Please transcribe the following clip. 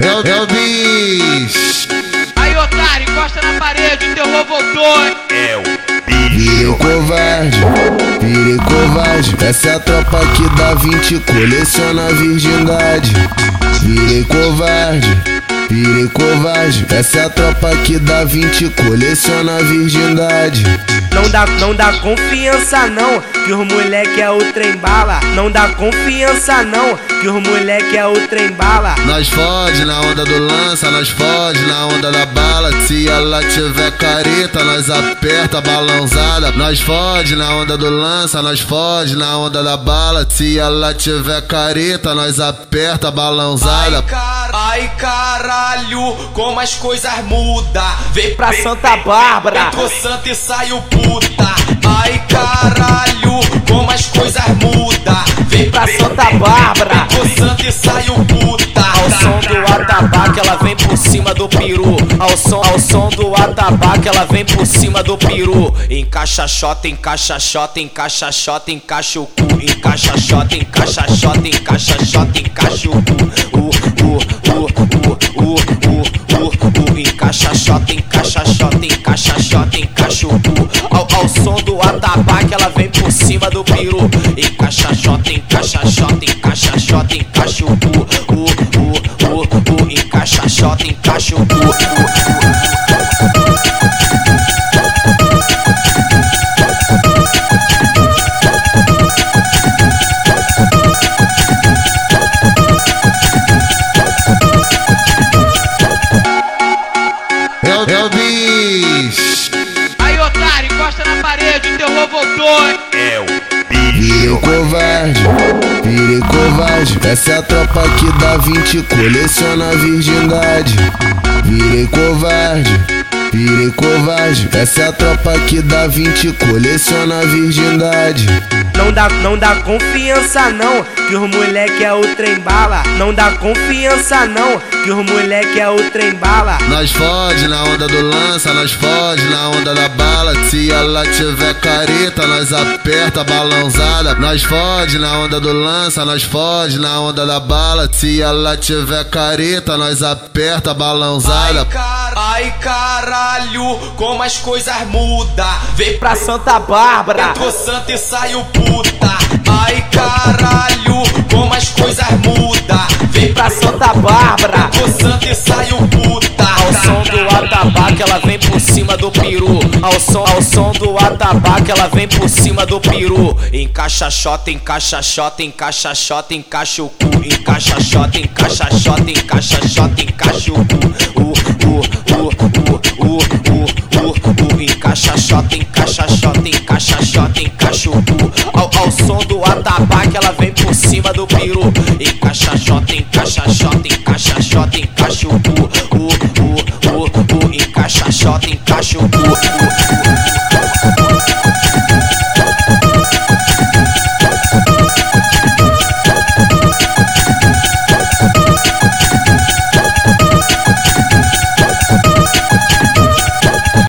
É o, é o bicho. Aí, otário, encosta na parede, o terror voltou, hein? É o Virei covarde, virei covarde. Essa é a tropa que dá 20, coleciona a virgindade. Virei covarde, virei covarde. Essa é a tropa que dá 20, coleciona a virgindade. Não dá, não dá confiança não, que os moleque é o trem bala. Não dá confiança não, que os moleque é o trem bala. Nós fode na onda do lança, nós fode na onda da bala. Se ela tiver careta, nós aperta a balãozada. Nós fode na onda do lança, nós fode na onda da bala. Se ela tiver careta, nós aperta a balãozada. Ai, car... Ai caralho, como as coisas mudam. Vem Pra Santa Bárbara. Entrou santa e saiu puta. Ai caralho, como as coisas mudam. Vem Pra Santa Bárbara. Entrou santa e saiu puta. Ao som do atabaque ela vem por cima do peru. Ao som, ao som do atabaque ela vem por cima do peru. Encaixa xota, encaixa xota, encaixa xota, encaixa o cu. Encaixa xota, encaixa xota, encaixa xota, encaixa cu. Ao, ao som do atabaque ela vem por cima do peru. Encaixa xota, encaixa xota, encaixa xota, encaixa o cu. O, o, o. Encaixa xota, encaixa o. Virei covarde, virei covarde. Essa é a tropa que dá 20, coleciona a virgindade. Virei covarde, virei covarde. Essa é a tropa que dá 20, coleciona a virgindade. Não dá, não dá confiança não, que os moleque é o trem bala. Não dá confiança não, que os moleque é o trem bala. Nós fode na onda do lança, nós fode na onda da bala. Se ela tiver careta, nós aperta a. Nós fode na onda do lança, nós fode na onda da bala. Se ela tiver careta, nós aperta a balãozada. Ai, car... Ai caralho, como as coisas mudam. Vem Pra Santa Bárbara. Entrou santa e saiu puta. Ai caralho, como as coisas mudam. Vem Pra Santa Bárbara. Entrou santa e saiu puta. Ao som do atabaque ela vem por cima do peru. Ao som, ao som do atabaque ela vem por cima do peru. Encaixa xota, encaixa xota, encaixa xota, encaixa o cu. Encaixa xota, encaixa xota, encaixa xota, encaixa o cu. Cu. Ao, ao som do atabaque ela vem por cima do peru. Encaixa xota, encaixa xota, encaixa xota, encaixa o cu. O, o, o, o, encaixa xota, encaixa o cu.